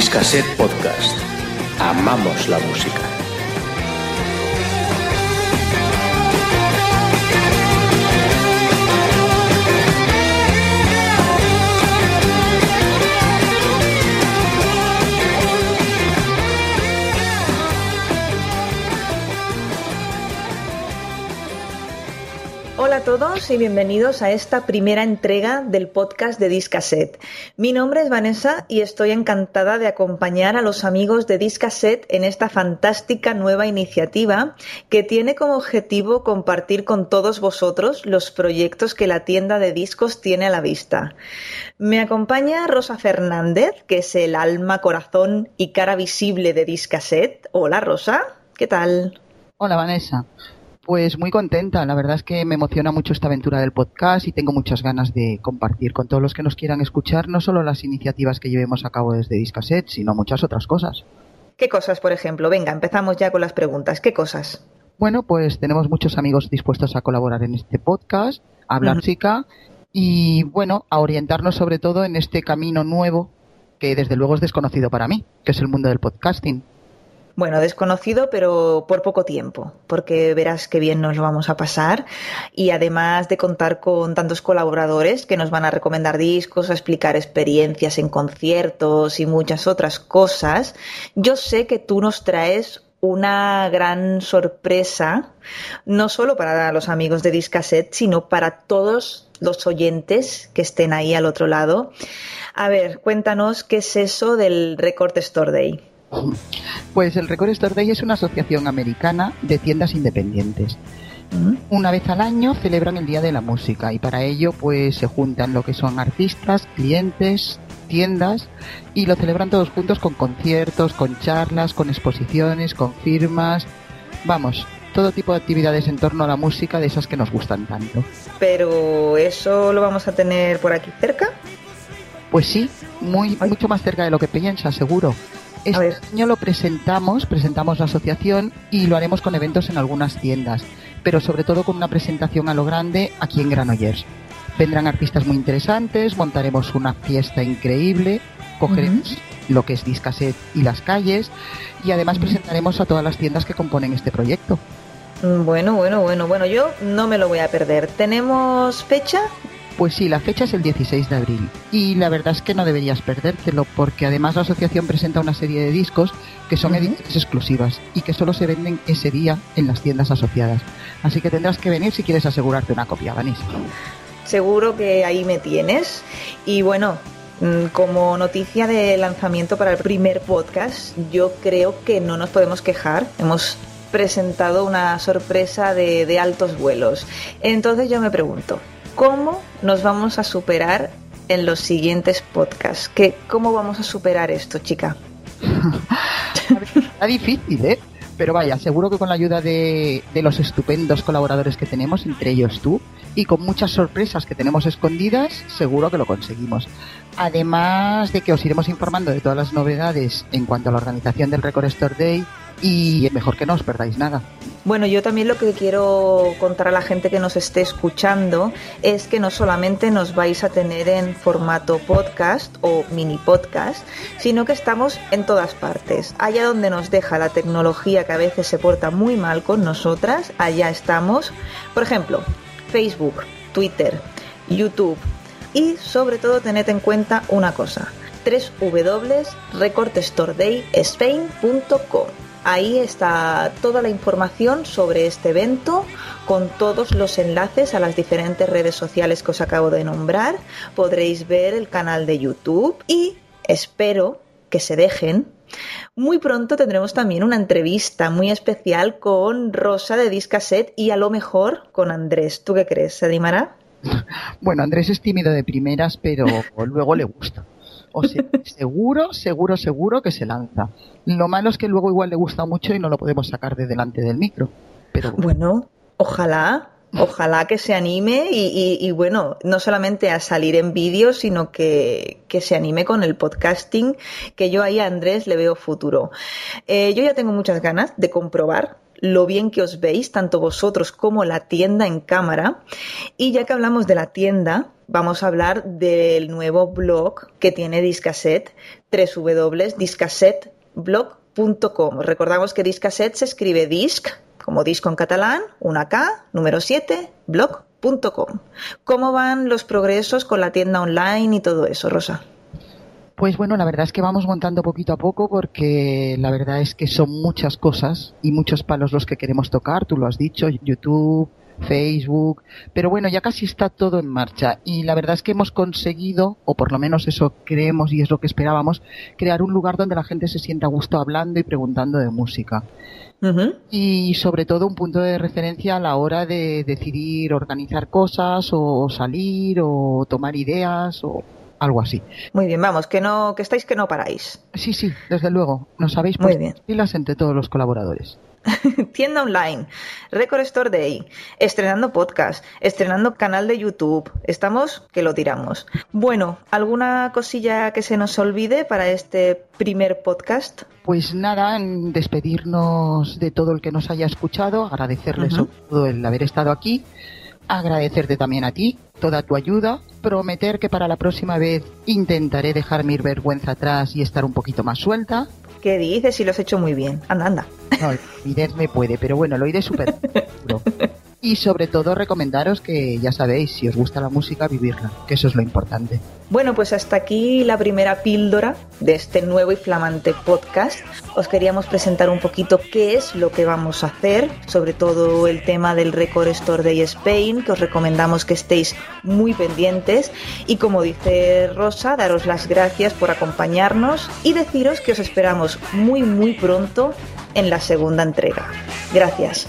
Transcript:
Discaset Podcast. Amamos la música. Hola a todos y bienvenidos a esta primera entrega del podcast de Discaset. Mi nombre es Vanessa y estoy encantada de acompañar a los amigos de Discaset en esta fantástica nueva iniciativa que tiene como objetivo compartir con todos vosotros los proyectos que la tienda de discos tiene a la vista. Me acompaña Rosa Fernández, que es el alma, corazón y cara visible de Discaset. Hola Rosa, ¿qué tal? Hola Vanessa. Pues muy contenta, la verdad es que me emociona mucho esta aventura del podcast y tengo muchas ganas de compartir con todos los que nos quieran escuchar no solo las iniciativas que llevemos a cabo desde Discaset, sino muchas otras cosas. ¿Qué cosas, por ejemplo? Venga, empezamos ya con las preguntas. ¿Qué cosas? Bueno, pues tenemos muchos amigos dispuestos a colaborar en este podcast, a hablar Ujú. chica y bueno, a orientarnos sobre todo en este camino nuevo que desde luego es desconocido para mí, que es el mundo del podcasting. Bueno, desconocido, pero por poco tiempo, porque verás qué bien nos lo vamos a pasar. Y además de contar con tantos colaboradores que nos van a recomendar discos, a explicar experiencias en conciertos y muchas otras cosas, yo sé que tú nos traes una gran sorpresa, no solo para los amigos de Discaset, sino para todos los oyentes que estén ahí al otro lado. A ver, cuéntanos qué es eso del Record Store Day. Pues el Record Store Day es una asociación americana de tiendas independientes. ¿Mm? Una vez al año celebran el Día de la Música y para ello pues se juntan lo que son artistas, clientes, tiendas y lo celebran todos juntos con conciertos, con charlas, con exposiciones, con firmas, vamos, todo tipo de actividades en torno a la música de esas que nos gustan tanto. Pero eso lo vamos a tener por aquí cerca. Pues sí, muy mucho más cerca de lo que piensa, seguro. Este año lo presentamos, presentamos la asociación y lo haremos con eventos en algunas tiendas, pero sobre todo con una presentación a lo grande aquí en Granollers. Vendrán artistas muy interesantes, montaremos una fiesta increíble, cogeremos lo que es Discaset y las calles y además presentaremos a todas las tiendas que componen este proyecto. Mm, Bueno, bueno, bueno, bueno, yo no me lo voy a perder. ¿Tenemos fecha? Pues sí, la fecha es el 16 de abril y la verdad es que no deberías perdértelo porque además la asociación presenta una serie de discos que son ediciones exclusivas y que solo se venden ese día en las tiendas asociadas. Así que tendrás que venir si quieres asegurarte una copia, Vanessa. Seguro que ahí me tienes. Y bueno, mm, como noticia de lanzamiento para el primer podcast, yo creo que no nos podemos quejar. Hemos presentado una sorpresa de, de altos vuelos. Entonces yo me pregunto, ¿cómo nos vamos a superar en los siguientes podcasts? ¿Qué, ¿Cómo vamos a superar esto, chica? Está difícil, ¿eh? Pero vaya, seguro que con la ayuda de, de los estupendos colaboradores que tenemos, entre ellos tú, y con muchas sorpresas que tenemos escondidas, seguro que lo conseguimos. Además de que os iremos informando de todas las novedades en cuanto a la organización del Record Store Day y es mejor que no os perdáis nada. Bueno, yo también lo que quiero contar a la gente que nos esté escuchando es que no solamente nos vais a tener en formato podcast o mini podcast, sino que estamos en todas partes. Allá donde nos deja la tecnología que a veces se porta muy mal con nosotras, allá estamos. Por ejemplo, Facebook, Twitter, YouTube y sobre todo tened en cuenta una cosa, www.recordstoredayspain.com. Ahí está toda la información sobre este evento con todos los enlaces a las diferentes redes sociales que os acabo de nombrar. Podréis ver el canal de YouTube y espero que se dejen. Muy pronto tendremos también una entrevista muy especial con Rosa de Discaset y a lo mejor con Andrés. ¿Tú qué crees? ¿Se? Bueno, Andrés es tímido de primeras, pero luego le gusta. O seguro, seguro, seguro que se lanza. Lo malo es que luego igual le gusta mucho y no lo podemos sacar de delante del micro. Pero Bueno, ojalá, ojalá que se anime y, bueno, no solamente a salir en vídeo, sino que, que se anime con el podcasting, que yo ahí a Andrés le veo futuro. Eh, yo ya tengo muchas ganas de comprobar lo bien que os veis, tanto vosotros como la tienda en cámara. Y ya que hablamos de la tienda, vamos a hablar del nuevo blog que tiene Discaset, www.discassetblog.com. Recordamos que Discaset se escribe disc, como disco en catalán, una K, número 7, blog.com. ¿Cómo van los progresos con la tienda online y todo eso, Rosa? Pues bueno, la verdad es que vamos montando poquito a poco porque la verdad es que son muchas cosas y muchos palos los que queremos tocar, tú lo has dicho, YouTube, Facebook, pero bueno, ya casi está todo en marcha y la verdad es que hemos conseguido, o por lo menos eso creemos y es lo que esperábamos, crear un lugar donde la gente se sienta a gusto hablando y preguntando de música. Y sobre todo un punto de referencia a la hora de decidir organizar cosas o salir o tomar ideas o algo así. Muy bien, vamos, que no, que estáis que no paráis. Sí, sí, desde luego. Nos habéis puesto pilas entre todos los colaboradores. Tienda online, Record Store Day, estrenando podcast, estrenando canal de YouTube. Estamos que lo tiramos. Bueno, ¿alguna cosilla que se nos olvide para este primer podcast? Pues nada, despedirnos de todo el que nos haya escuchado, agradecerles todo el haber estado aquí agradecerte también a ti toda tu ayuda, prometer que para la próxima vez intentaré dejar mi vergüenza atrás y estar un poquito más suelta. ¿Qué dices? Si lo has hecho muy bien. Anda, anda. No, me puede, pero bueno, lo iré súper y sobre todo recomendaros que ya sabéis, si os gusta la música, vivirla, que eso es lo importante. Bueno, pues hasta aquí la primera píldora de este nuevo y flamante podcast. Os queríamos presentar un poquito qué es lo que vamos a hacer, sobre todo el tema del Record Store Day Spain, que os recomendamos que estéis muy pendientes. Y como dice Rosa, daros las gracias por acompañarnos y deciros que os esperamos muy, muy pronto en la segunda entrega. Gracias.